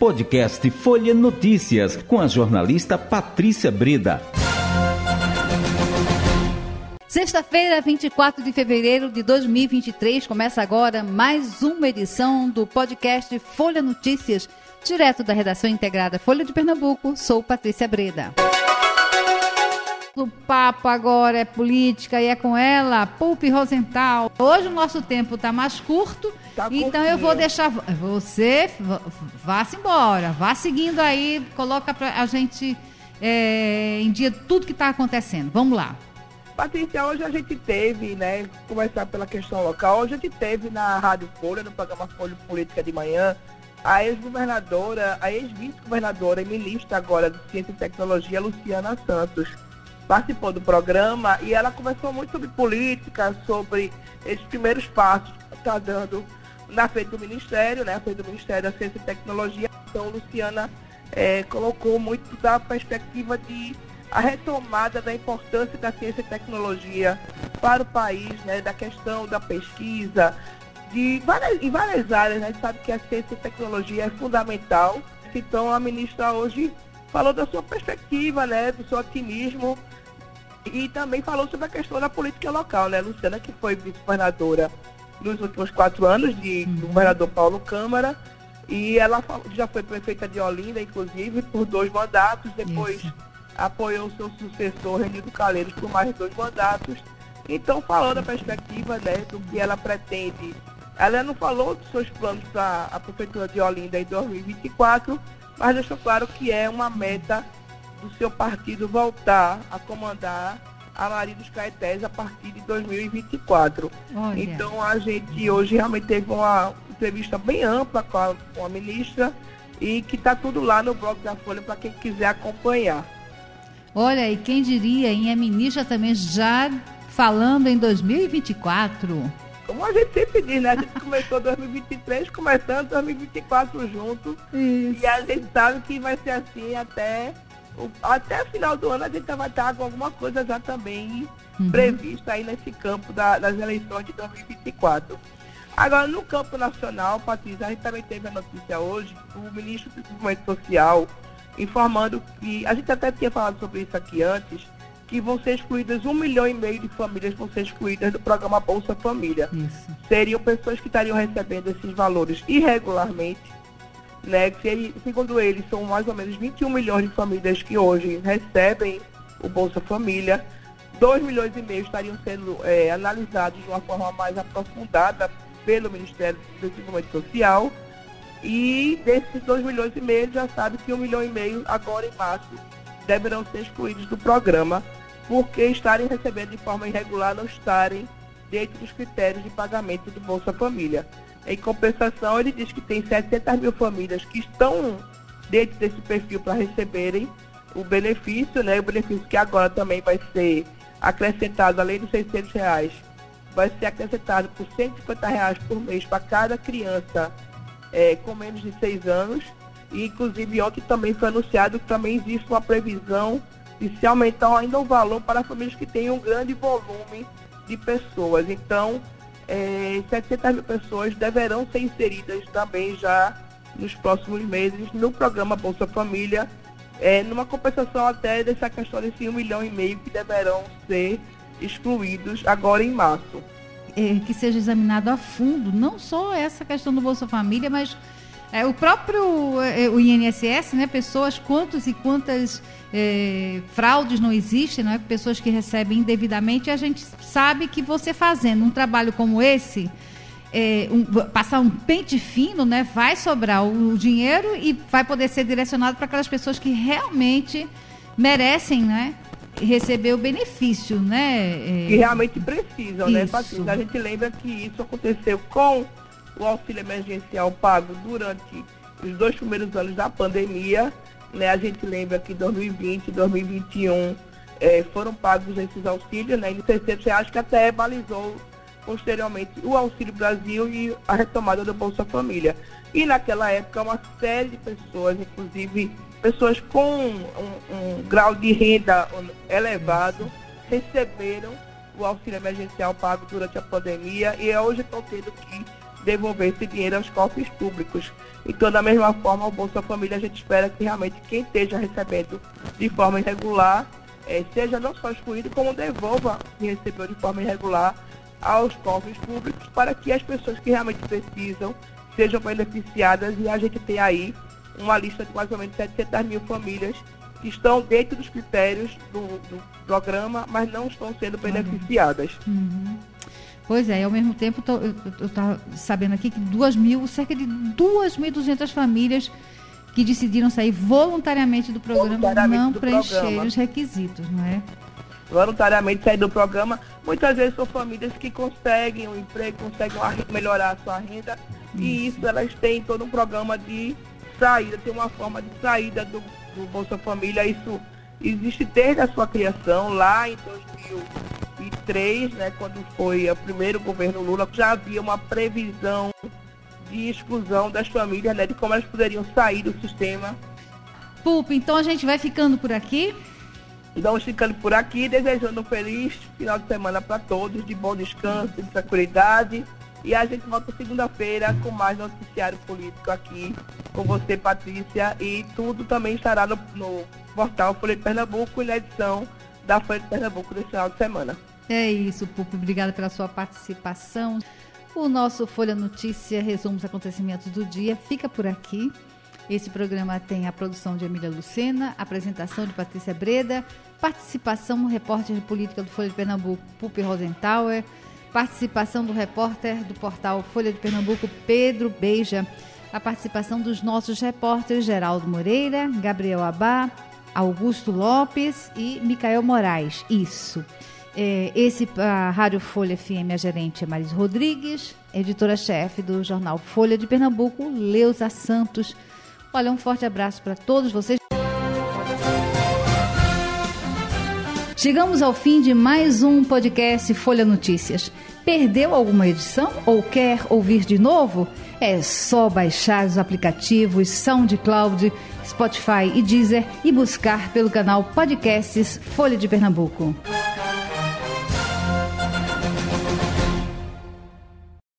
Podcast Folha Notícias, com a jornalista Patrícia Breda. Sexta-feira, 24 de fevereiro de 2023, começa agora mais uma edição do podcast Folha Notícias, direto da redação integrada Folha de Pernambuco. Sou Patrícia Breda. O papo agora é política e é com ela, Pulpe Rosenthal. Hoje o nosso tempo está mais curto, tá então eu vou deixar você vá-se embora, vá seguindo aí, coloca para a gente é, em dia tudo que está acontecendo. Vamos lá. Patrícia, hoje a gente teve, né, começar pela questão local, hoje a gente teve na Rádio Folha, no programa Folha Política de Manhã, a ex-governadora, a ex-vice-governadora e ministra agora de Ciência e Tecnologia, Luciana Santos, participou do programa e ela conversou muito sobre política, sobre esses primeiros passos que está dando na frente do Ministério, né, na frente do Ministério da Ciência e Tecnologia. Então, Luciana é, colocou muito da perspectiva de a retomada da importância da ciência e tecnologia para o país, né, da questão da pesquisa, de várias, em várias áreas, né, a gente sabe que a ciência e tecnologia é fundamental. Então a ministra hoje falou da sua perspectiva, né, do seu otimismo e também falou sobre a questão da política local, né, Luciana, que foi vice-governadora nos últimos quatro anos de uhum. governador Paulo Câmara, e ela já foi prefeita de Olinda, inclusive, por dois mandatos, depois Isso apoiou seu sucessor, Renildo Calheiros, por mais dois mandatos. Então, falou da perspectiva né, do que ela pretende. Ela não falou dos seus planos para a Prefeitura de Olinda em 2024, mas deixou claro que é uma meta do seu partido voltar a comandar a Maria dos Caetés a partir de 2024. Olha. Então, a gente hoje realmente teve uma entrevista bem ampla com a, com a ministra e que está tudo lá no blog da Folha para quem quiser acompanhar. Olha, e quem diria, em a ministra também já falando em 2024. Como a gente sempre diz, né? A gente começou 2023, começando 2024 junto. Isso. E a gente sabe que vai ser assim até até o final do ano a gente vai estar com alguma coisa já também uhum. prevista aí nesse campo da, das eleições de 2024. Agora, no campo nacional, Patrícia, a gente também teve a notícia hoje, o ministro do Desenvolvimento Social, informando que, a gente até tinha falado sobre isso aqui antes, que vão ser excluídas um milhão e meio de famílias vão ser excluídas do programa Bolsa Família. Isso. Seriam pessoas que estariam recebendo esses valores irregularmente, né? Que, segundo eles, são mais ou menos 21 milhões de famílias que hoje recebem o Bolsa Família. 2 milhões e meio estariam sendo é, analisados de uma forma mais aprofundada pelo Ministério do Desenvolvimento Social e desses 2 milhões e meio, já sabe que 1 um milhão e meio, agora em março, deverão ser excluídos do programa, porque estarem recebendo de forma irregular, não estarem dentro dos critérios de pagamento do Bolsa Família. Em compensação, ele diz que tem 700 mil famílias que estão dentro desse perfil para receberem o benefício, né? O benefício que agora também vai ser acrescentado, além dos 600 reais, vai ser acrescentado por 150 reais por mês para cada criança é, com menos de seis anos. E, inclusive, ontem também foi anunciado que também existe uma previsão de se aumentar ainda o valor para famílias que têm um grande volume de pessoas. Então, é, 700 mil pessoas deverão ser inseridas também já nos próximos meses no programa Bolsa Família, é, numa compensação até dessa questão desse 1 milhão e meio que deverão ser excluídos agora em março. É, que seja examinado a fundo, não só essa questão do Bolsa Família, mas é, o próprio é, o INSS, né, pessoas, quantos e quantas é, fraudes não existem, não é? pessoas que recebem indevidamente, a gente sabe que você fazendo um trabalho como esse, é, um, passar um pente fino, né, vai sobrar o, o dinheiro e vai poder ser direcionado para aquelas pessoas que realmente merecem, né? receber o benefício, né? É... Que realmente precisam, né, isso. né, Patrícia? A gente lembra que isso aconteceu com o auxílio emergencial pago durante os dois primeiros anos da pandemia. Né? A gente lembra que 2020 e 2021 é, foram pagos esses auxílios, né? Em 600 reais, que até balizou posteriormente o Auxílio Brasil e a retomada do Bolsa Família. E naquela época, uma série de pessoas, inclusive pessoas com um, um grau de renda elevado receberam o auxílio emergencial pago durante a pandemia e hoje estão tendo que devolver esse dinheiro aos cofres públicos. Então, da mesma forma, o Bolsa Família, a gente espera que realmente quem esteja recebendo de forma irregular, é, seja não só excluído, como devolva que recebeu de forma irregular aos cofres públicos, para que as pessoas que realmente precisam sejam beneficiadas e a gente tem aí uma lista de mais ou menos 700 mil famílias que estão dentro dos critérios do, do programa, mas não estão sendo beneficiadas. Uhum. Pois é, ao mesmo tempo tô, eu estava sabendo aqui que duas mil, cerca de 2.200 famílias que decidiram sair voluntariamente do programa voluntariamente não preencherem os requisitos, não é? Voluntariamente sair do programa. Muitas vezes são famílias que conseguem um emprego, conseguem melhorar a sua renda isso. e isso elas têm todo um programa de saída, tem uma forma de saída do, do Bolsa Família. Isso existe desde a sua criação, lá em 2000 2003, né, quando foi o primeiro governo Lula, já havia uma previsão de exclusão das famílias, né, de como elas poderiam sair do sistema. Pupa, então a gente vai ficando por aqui? Vamos ficando por aqui, desejando um feliz final de semana para todos, de bom descanso, de tranquilidade. E a gente volta segunda-feira com mais noticiário político aqui com você, Patrícia. E tudo também estará no, no portal Folha de Pernambuco e na edição da Folha de Pernambuco desse final de semana. É isso, Pupo. Obrigada pela sua participação. O nosso Folha Notícia resume os acontecimentos do dia. Fica por aqui. Esse programa tem a produção de Emília Lucena, apresentação de Patrícia Breda, participação no repórter de política do Folha de Pernambuco, Pupi Rosentauer, participação do repórter do portal Folha de Pernambuco, Pedro Beija, a participação dos nossos repórteres Geraldo Moreira, Gabriel Abá, Augusto Lopes e Micael Moraes. Isso. É, esse, a Rádio Folha FM, a gerente é Maris Rodrigues, editora-chefe do jornal Folha de Pernambuco, Leusa Santos. Olha, um forte abraço para todos vocês. Chegamos ao fim de mais um podcast Folha Notícias. Perdeu alguma edição ou quer ouvir de novo? É só baixar os aplicativos SoundCloud, Spotify e Deezer e buscar pelo canal Podcasts Folha de Pernambuco.